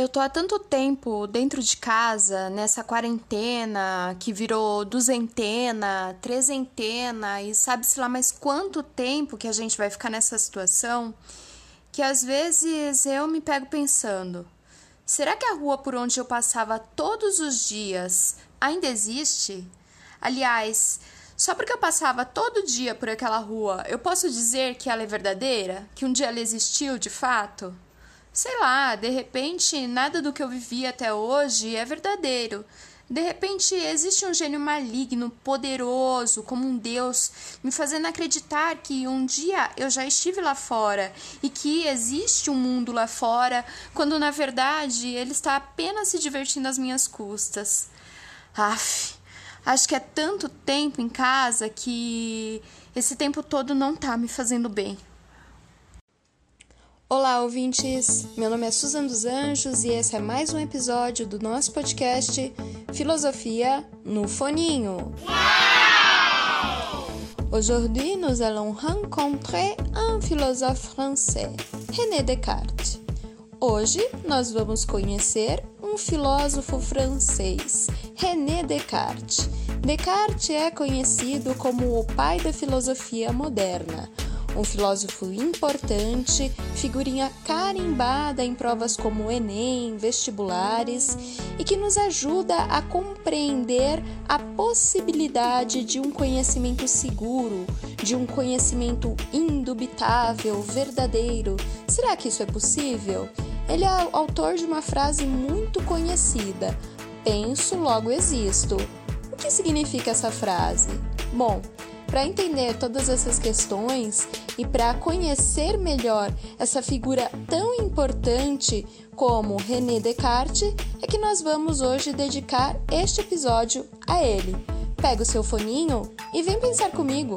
Eu tô há tanto tempo dentro de casa, nessa quarentena que virou duzentena, trezentena e sabe-se lá mais quanto tempo que a gente vai ficar nessa situação, que às vezes eu me pego pensando: será que a rua por onde eu passava todos os dias ainda existe? Aliás, só porque eu passava todo dia por aquela rua, eu posso dizer que ela é verdadeira? Que um dia ela existiu de fato? Sei lá, de repente nada do que eu vivi até hoje é verdadeiro. De repente existe um gênio maligno, poderoso, como um Deus, me fazendo acreditar que um dia eu já estive lá fora e que existe um mundo lá fora, quando na verdade ele está apenas se divertindo às minhas custas. Aff, acho que é tanto tempo em casa que esse tempo todo não tá me fazendo bem. Olá, ouvintes! Meu nome é Suzana dos Anjos e esse é mais um episódio do nosso podcast Filosofia no Foninho. Aujourd'hui, nous allons rencontrer un philosophe français, René Descartes. Hoje, nós vamos conhecer um filósofo francês, René Descartes. Descartes é conhecido como o pai da filosofia moderna um filósofo importante, figurinha carimbada em provas como Enem, vestibulares e que nos ajuda a compreender a possibilidade de um conhecimento seguro, de um conhecimento indubitável, verdadeiro. Será que isso é possível? Ele é autor de uma frase muito conhecida: Penso, logo existo. O que significa essa frase? Bom, para entender todas essas questões e para conhecer melhor essa figura tão importante como René Descartes, é que nós vamos hoje dedicar este episódio a ele. Pega o seu foninho e vem pensar comigo.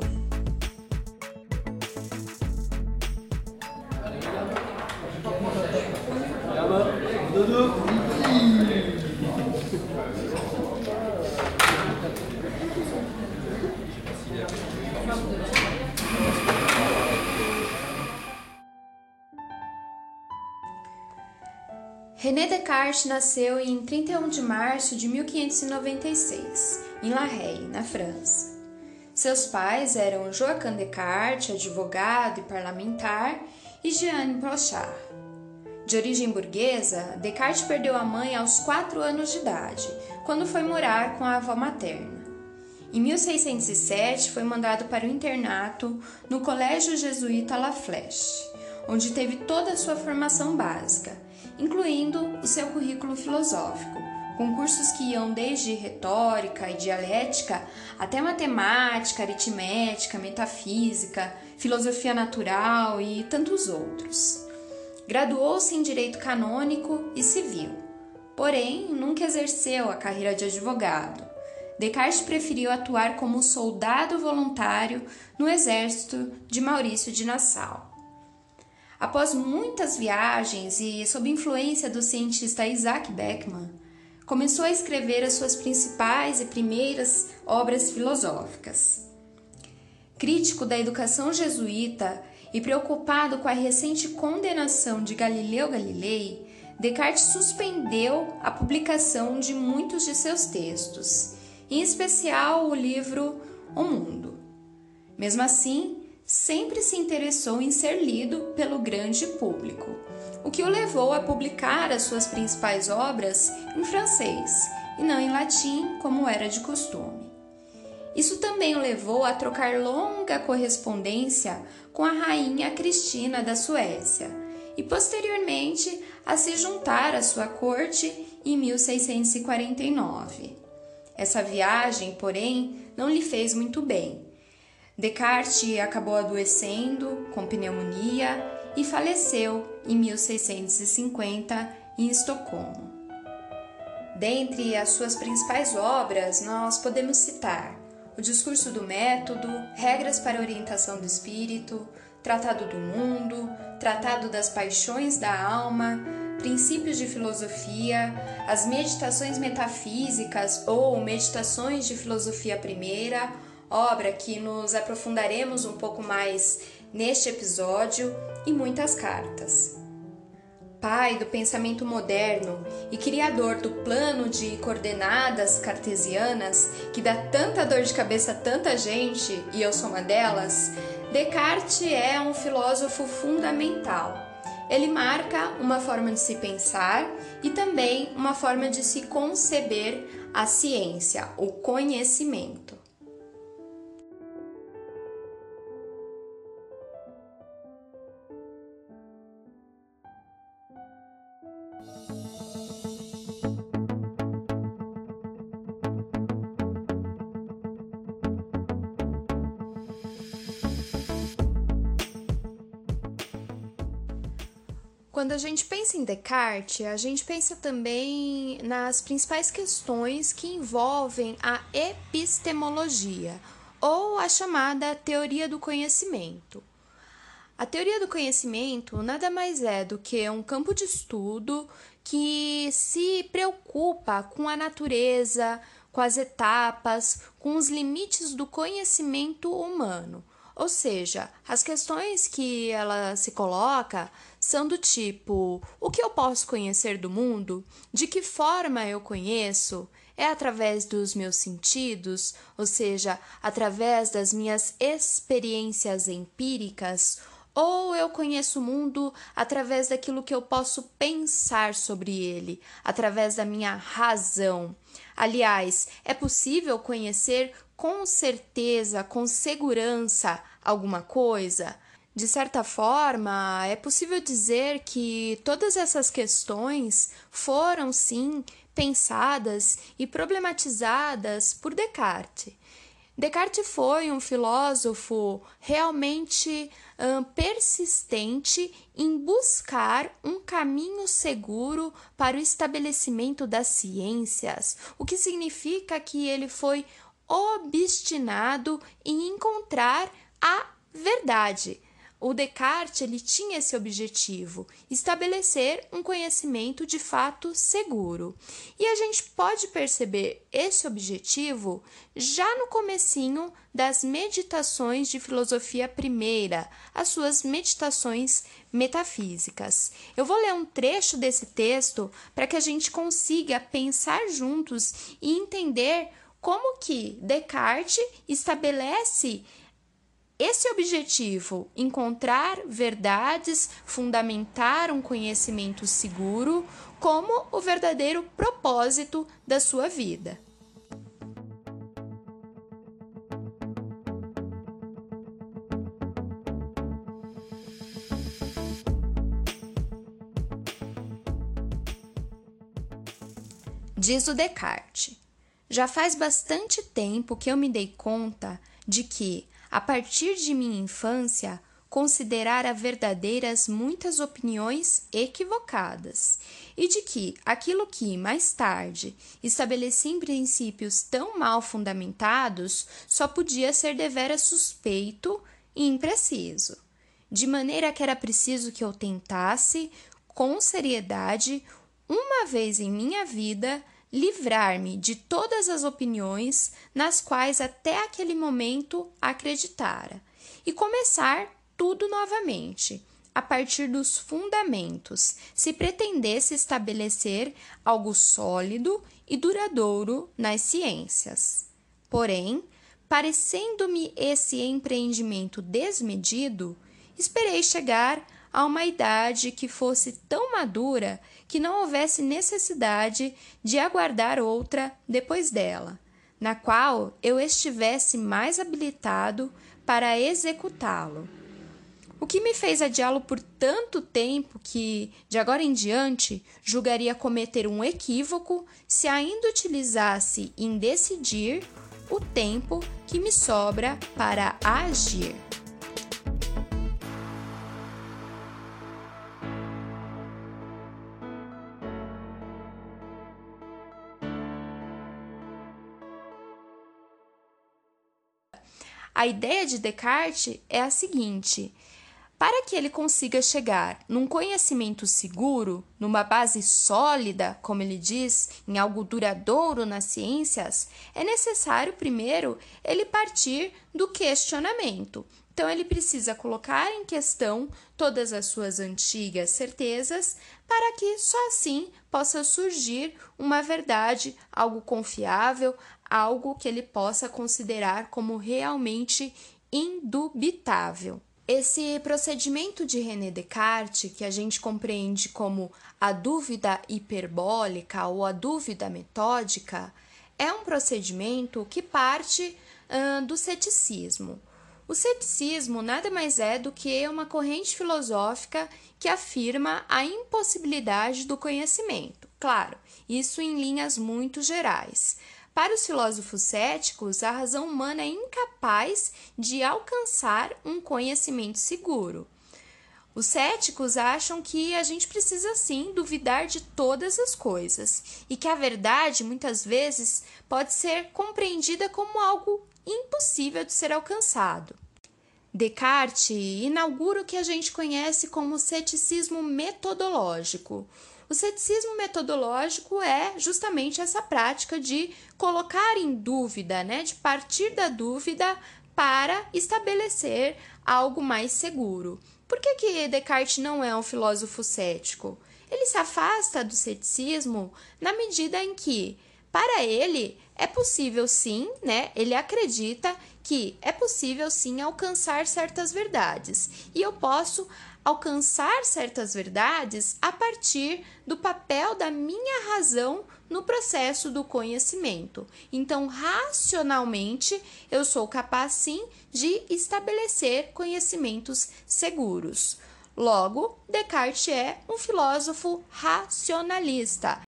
René Descartes nasceu em 31 de março de 1596, em La Haye, na França. Seus pais eram Joachim Descartes, advogado e parlamentar, e Jeanne Blanchard. De origem burguesa, Descartes perdeu a mãe aos 4 anos de idade, quando foi morar com a avó materna. Em 1607, foi mandado para o internato no Colégio Jesuíta La Flèche, onde teve toda a sua formação básica incluindo o seu currículo filosófico, com cursos que iam desde retórica e dialética até matemática, aritmética, metafísica, filosofia natural e tantos outros. Graduou-se em direito canônico e civil, porém nunca exerceu a carreira de advogado. Descartes preferiu atuar como soldado voluntário no exército de Maurício de Nassau. Após muitas viagens e sob influência do cientista Isaac Beckman, começou a escrever as suas principais e primeiras obras filosóficas. Crítico da educação jesuíta e preocupado com a recente condenação de Galileu Galilei, Descartes suspendeu a publicação de muitos de seus textos, em especial o livro O Mundo. Mesmo assim, sempre se interessou em ser lido pelo grande público, o que o levou a publicar as suas principais obras em francês e não em latim, como era de costume. Isso também o levou a trocar longa correspondência com a rainha Cristina da Suécia e posteriormente a se juntar à sua corte em 1649. Essa viagem, porém, não lhe fez muito bem Descartes acabou adoecendo com pneumonia e faleceu em 1650 em Estocolmo. Dentre as suas principais obras, nós podemos citar O Discurso do Método, Regras para a Orientação do Espírito, Tratado do Mundo, Tratado das Paixões da Alma, Princípios de Filosofia, as Meditações Metafísicas ou Meditações de Filosofia Primeira obra que nos aprofundaremos um pouco mais neste episódio e muitas cartas. pai do pensamento moderno e criador do plano de coordenadas cartesianas que dá tanta dor de cabeça a tanta gente, e eu sou uma delas, Descartes é um filósofo fundamental. Ele marca uma forma de se pensar e também uma forma de se conceber a ciência, o conhecimento. A gente pensa em Descartes, a gente pensa também nas principais questões que envolvem a epistemologia, ou a chamada teoria do conhecimento. A teoria do conhecimento nada mais é do que um campo de estudo que se preocupa com a natureza, com as etapas, com os limites do conhecimento humano. Ou seja, as questões que ela se coloca são do tipo: o que eu posso conhecer do mundo? De que forma eu conheço? É através dos meus sentidos, ou seja, através das minhas experiências empíricas, ou eu conheço o mundo através daquilo que eu posso pensar sobre ele, através da minha razão. Aliás, é possível conhecer com certeza, com segurança, alguma coisa? De certa forma, é possível dizer que todas essas questões foram, sim, pensadas e problematizadas por Descartes. Descartes foi um filósofo realmente hum, persistente em buscar um caminho seguro para o estabelecimento das ciências, o que significa que ele foi obstinado em encontrar a verdade. O Descartes ele tinha esse objetivo, estabelecer um conhecimento de fato seguro. E a gente pode perceber esse objetivo já no comecinho das meditações de filosofia primeira, as suas meditações metafísicas. Eu vou ler um trecho desse texto para que a gente consiga pensar juntos e entender como que Descartes estabelece esse objetivo, encontrar verdades, fundamentar um conhecimento seguro, como o verdadeiro propósito da sua vida. Diz o Descartes: Já faz bastante tempo que eu me dei conta de que a partir de minha infância, considerara verdadeiras muitas opiniões equivocadas, e de que aquilo que, mais tarde, estabeleci em princípios tão mal fundamentados só podia ser deveras suspeito e impreciso, de maneira que era preciso que eu tentasse, com seriedade, uma vez em minha vida, livrar-me de todas as opiniões nas quais até aquele momento acreditara e começar tudo novamente, a partir dos fundamentos, se pretendesse estabelecer algo sólido e duradouro nas ciências. Porém, parecendo-me esse empreendimento desmedido, esperei chegar a uma idade que fosse tão madura que não houvesse necessidade de aguardar outra depois dela, na qual eu estivesse mais habilitado para executá-lo. O que me fez adiá-lo por tanto tempo que, de agora em diante, julgaria cometer um equívoco se ainda utilizasse em decidir o tempo que me sobra para agir. A ideia de Descartes é a seguinte: para que ele consiga chegar num conhecimento seguro, numa base sólida, como ele diz, em algo duradouro nas ciências, é necessário primeiro ele partir do questionamento, Então, ele precisa colocar em questão todas as suas antigas certezas para que só assim possa surgir uma verdade, algo confiável, algo que ele possa considerar como realmente indubitável. Esse procedimento de René Descartes, que a gente compreende como a dúvida hiperbólica ou a dúvida metódica, é um procedimento que parte uh, do ceticismo. O ceticismo nada mais é do que uma corrente filosófica que afirma a impossibilidade do conhecimento. Claro, isso em linhas muito gerais. Para os filósofos céticos, a razão humana é incapaz de alcançar um conhecimento seguro. Os céticos acham que a gente precisa sim duvidar de todas as coisas e que a verdade muitas vezes pode ser compreendida como algo impossível de ser alcançado. Descartes inaugura o que a gente conhece como ceticismo metodológico. O ceticismo metodológico é justamente essa prática de colocar em dúvida, né, de partir da dúvida para estabelecer algo mais seguro. Por que, que Descartes não é um filósofo cético? Ele se afasta do ceticismo na medida em que, para ele, é possível sim, né? Ele acredita que é possível sim alcançar certas verdades. E eu posso alcançar certas verdades a partir do papel da minha razão no processo do conhecimento. Então, racionalmente, eu sou capaz sim de estabelecer conhecimentos seguros. Logo, Descartes é um filósofo racionalista.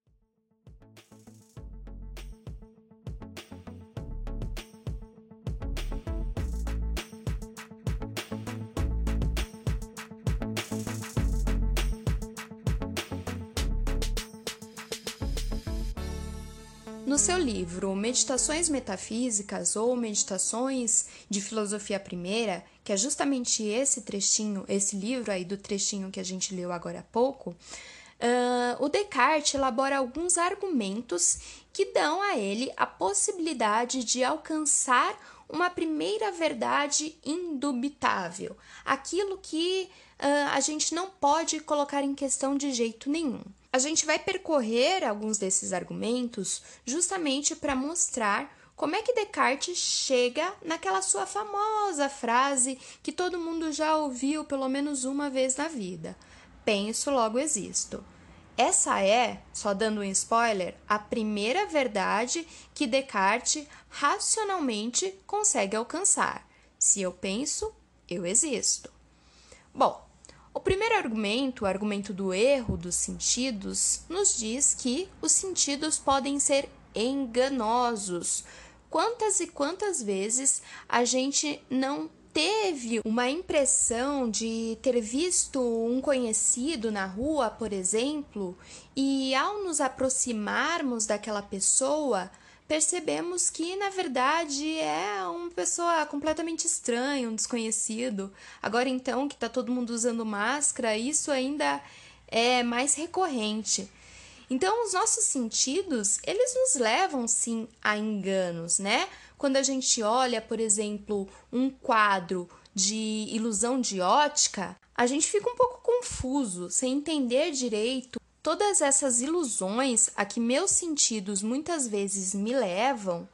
No seu livro Meditações Metafísicas ou Meditações de Filosofia Primeira, que é justamente esse trechinho, esse livro aí do trechinho que a gente leu agora há pouco, uh, o Descartes elabora alguns argumentos que dão a ele a possibilidade de alcançar uma primeira verdade indubitável, aquilo que uh, a gente não pode colocar em questão de jeito nenhum. A gente vai percorrer alguns desses argumentos justamente para mostrar como é que Descartes chega naquela sua famosa frase que todo mundo já ouviu pelo menos uma vez na vida: penso, logo existo. Essa é, só dando um spoiler, a primeira verdade que Descartes racionalmente consegue alcançar. Se eu penso, eu existo. Bom, o primeiro argumento, o argumento do erro dos sentidos, nos diz que os sentidos podem ser enganosos. Quantas e quantas vezes a gente não teve uma impressão de ter visto um conhecido na rua, por exemplo, e ao nos aproximarmos daquela pessoa, percebemos que na verdade é uma pessoa completamente estranha, um desconhecido. Agora então que está todo mundo usando máscara, isso ainda é mais recorrente. Então os nossos sentidos, eles nos levam sim a enganos, né? Quando a gente olha, por exemplo, um quadro de ilusão de ótica, a gente fica um pouco confuso, sem entender direito Todas essas ilusões a que meus sentidos muitas vezes me levam,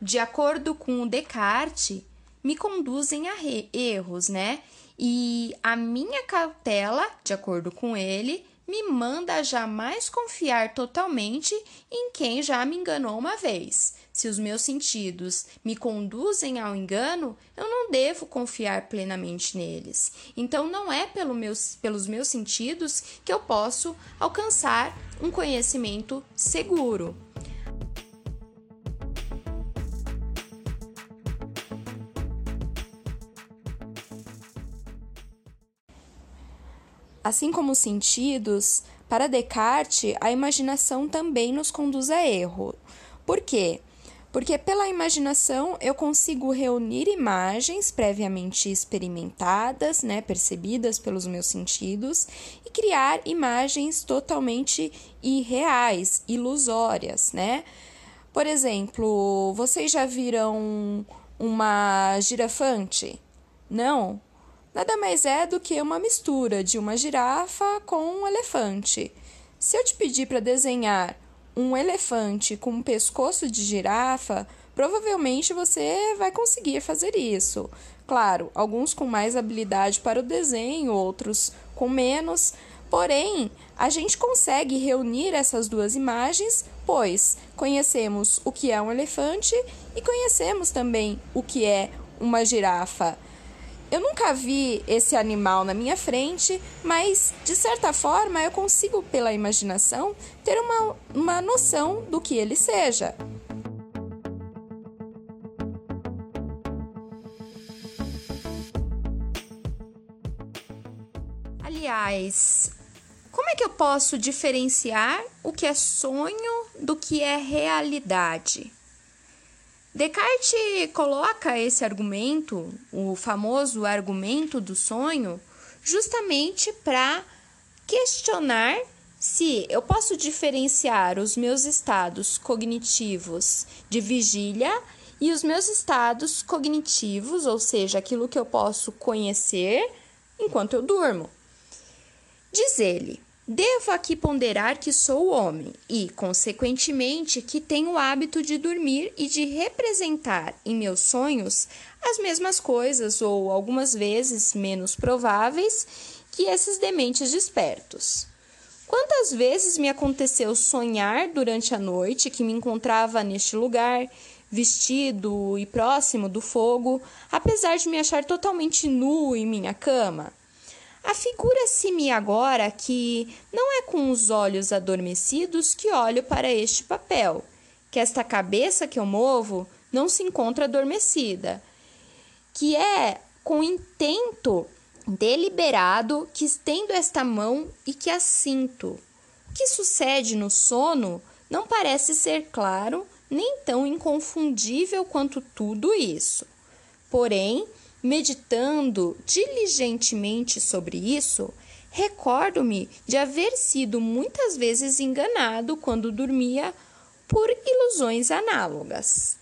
de acordo com o Descartes, me conduzem a erros, né? E a minha cautela, de acordo com ele, me manda jamais confiar totalmente em quem já me enganou uma vez. Se os meus sentidos me conduzem ao engano, eu não devo confiar plenamente neles. Então, não é pelo meus, pelos meus sentidos que eu posso alcançar um conhecimento seguro. Assim como os sentidos, para Descartes, a imaginação também nos conduz a erro. Por quê? Porque pela imaginação eu consigo reunir imagens previamente experimentadas, né, percebidas pelos meus sentidos, e criar imagens totalmente irreais, ilusórias, né? Por exemplo, vocês já viram uma girafante? Não, nada mais é do que uma mistura de uma girafa com um elefante. Se eu te pedir para desenhar um elefante com um pescoço de girafa, provavelmente você vai conseguir fazer isso. Claro, alguns com mais habilidade para o desenho, outros com menos. Porém, a gente consegue reunir essas duas imagens, pois conhecemos o que é um elefante e conhecemos também o que é uma girafa. Eu nunca vi esse animal na minha frente, mas de certa forma eu consigo, pela imaginação, ter uma, uma noção do que ele seja. Aliás, como é que eu posso diferenciar o que é sonho do que é realidade? Descartes coloca esse argumento, o famoso argumento do sonho, justamente para questionar se eu posso diferenciar os meus estados cognitivos de vigília e os meus estados cognitivos, ou seja, aquilo que eu posso conhecer enquanto eu durmo. Diz ele: Devo aqui ponderar que sou homem e, consequentemente, que tenho o hábito de dormir e de representar em meus sonhos as mesmas coisas ou algumas vezes menos prováveis que esses dementes despertos. Quantas vezes me aconteceu sonhar durante a noite que me encontrava neste lugar, vestido e próximo do fogo, apesar de me achar totalmente nu em minha cama? Afigura-se-me agora que não é com os olhos adormecidos que olho para este papel, que esta cabeça que eu movo não se encontra adormecida, que é com intento deliberado que estendo esta mão e que a sinto. O que sucede no sono não parece ser claro nem tão inconfundível quanto tudo isso. Porém, Meditando diligentemente sobre isso, recordo-me de haver sido muitas vezes enganado quando dormia por ilusões análogas.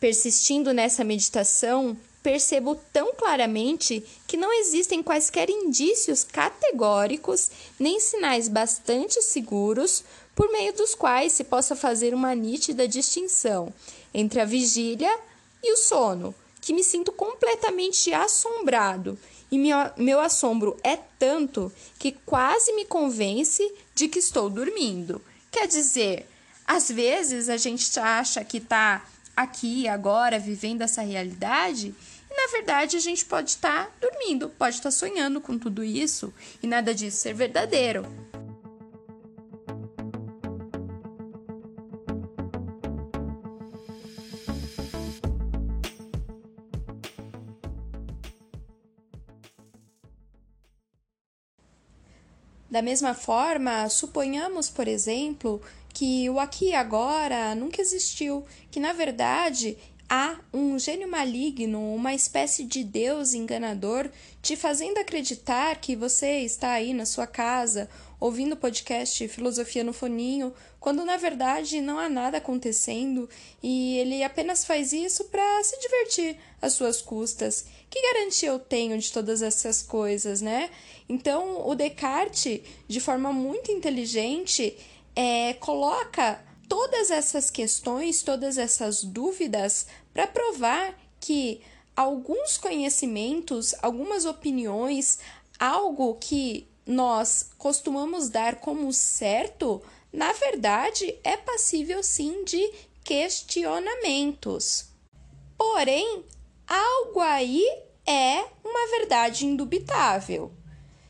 Persistindo nessa meditação, percebo tão claramente que não existem quaisquer indícios categóricos nem sinais bastante seguros por meio dos quais se possa fazer uma nítida distinção entre a vigília e o sono, que me sinto completamente assombrado. E meu, meu assombro é tanto que quase me convence de que estou dormindo. Quer dizer, às vezes a gente acha que está aqui, agora, vivendo essa realidade, e na verdade a gente pode estar tá dormindo, pode estar tá sonhando com tudo isso e nada disso ser verdadeiro. Da mesma forma, suponhamos, por exemplo, que o aqui e agora nunca existiu, que na verdade há um gênio maligno, uma espécie de Deus enganador, te fazendo acreditar que você está aí na sua casa ouvindo o podcast Filosofia no Foninho, quando na verdade não há nada acontecendo e ele apenas faz isso para se divertir às suas custas. Que garantia eu tenho de todas essas coisas, né? Então, o Descartes, de forma muito inteligente, é, coloca todas essas questões, todas essas dúvidas para provar que alguns conhecimentos, algumas opiniões, algo que nós costumamos dar como certo, na verdade é passível sim de questionamentos. Porém, algo aí é uma verdade indubitável.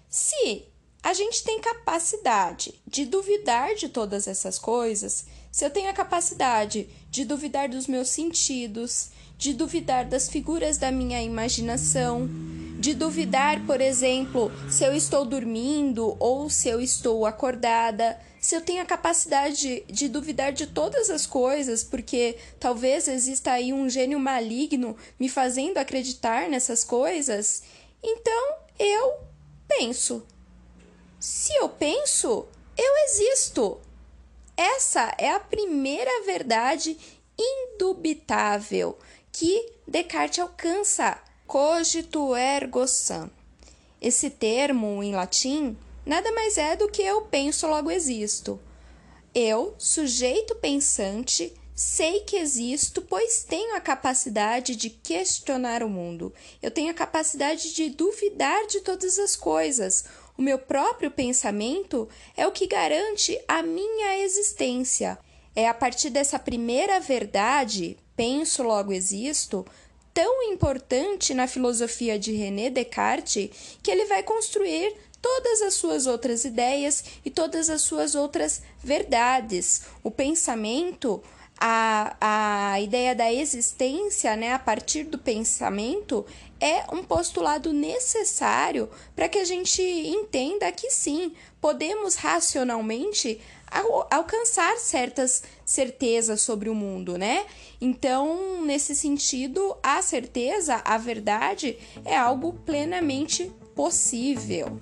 Se a gente tem capacidade de duvidar de todas essas coisas, se eu tenho a capacidade de duvidar dos meus sentidos, de duvidar das figuras da minha imaginação, de duvidar, por exemplo, se eu estou dormindo ou se eu estou acordada, se eu tenho a capacidade de, duvidar de todas as coisas, porque talvez exista aí um gênio maligno me fazendo acreditar nessas coisas, então eu penso. Se eu penso, eu existo. Essa é a primeira verdade indubitável que Descartes alcança cogito ergo sum. Esse termo, em latim, nada mais é do que eu penso, logo existo. Eu, sujeito pensante, sei que existo, pois tenho a capacidade de questionar o mundo. Eu tenho a capacidade de duvidar de todas as coisas. O meu próprio pensamento é o que garante a minha existência. É a partir dessa primeira verdade, penso, logo existo, tão importante na filosofia de René Descartes que ele vai construir todas as suas outras ideias e todas as suas outras verdades. O pensamento, a, a ideia da existência, né, a partir do pensamento, é um postulado necessário para que a gente entenda que sim, podemos racionalmente alcançar certas certezas sobre o mundo, né? Então, nesse sentido, a certeza, a verdade é algo plenamente possível.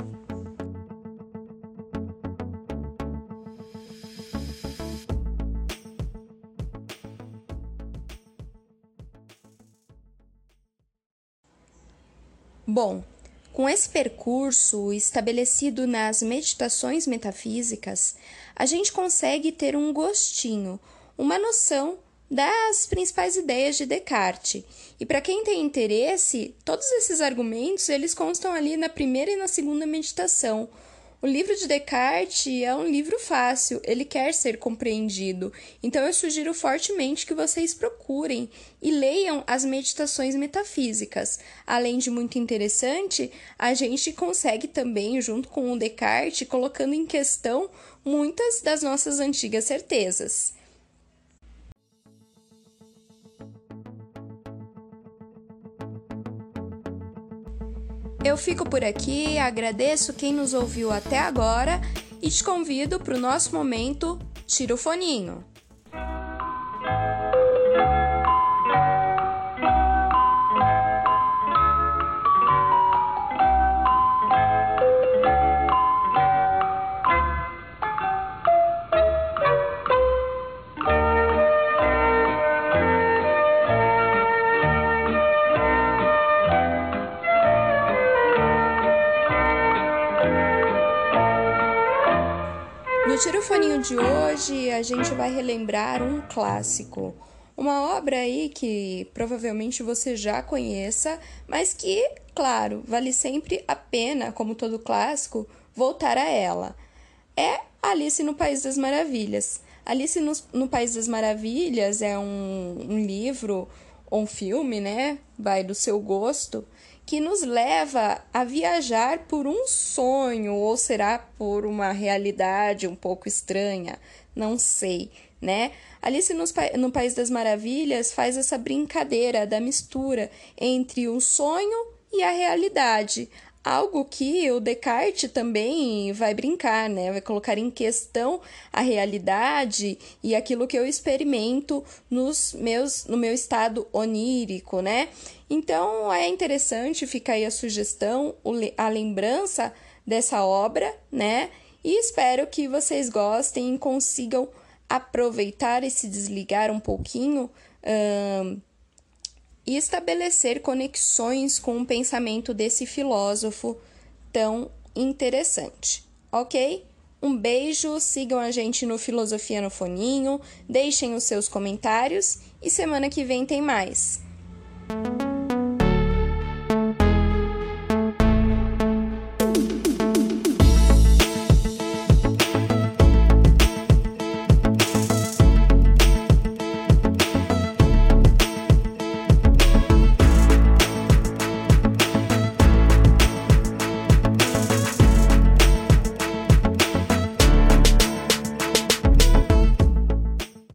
Bom, com esse percurso estabelecido nas meditações metafísicas, a gente consegue ter um gostinho, uma noção das principais ideias de Descartes. E para quem tem interesse, todos esses argumentos eles constam ali na primeira e na segunda meditação, o livro de Descartes é um livro fácil, ele quer ser compreendido. Então eu sugiro fortemente que vocês procurem e leiam as meditações metafísicas. Além de muito interessante, a gente consegue também, junto com o Descartes, colocando em questão muitas das nossas antigas certezas. Eu fico por aqui, agradeço quem nos ouviu até agora e te convido para o nosso momento Tira o Foninho. De hoje, a gente vai relembrar um clássico. Uma obra aí que provavelmente você já conheça, mas que, claro, vale sempre a pena, como todo clássico, voltar a ela. É Alice no País das Maravilhas. Alice no, no País das Maravilhas é um, um livro ou um filme, né? Vai do seu gosto que nos leva a viajar por um sonho ou será por uma realidade um pouco estranha, não sei, né? Alice no País das Maravilhas faz essa brincadeira da mistura entre o sonho e a realidade, algo que o Descartes também vai brincar, né? Vai colocar em questão a realidade e aquilo que eu experimento nos meus no meu estado onírico, né? Então é interessante ficar aí a sugestão, a lembrança dessa obra, né? E espero que vocês gostem e consigam aproveitar e se desligar um pouquinho um, e estabelecer conexões com o pensamento desse filósofo tão interessante, ok? Um beijo, sigam a gente no Filosofia no Foninho, deixem os seus comentários e semana que vem tem mais.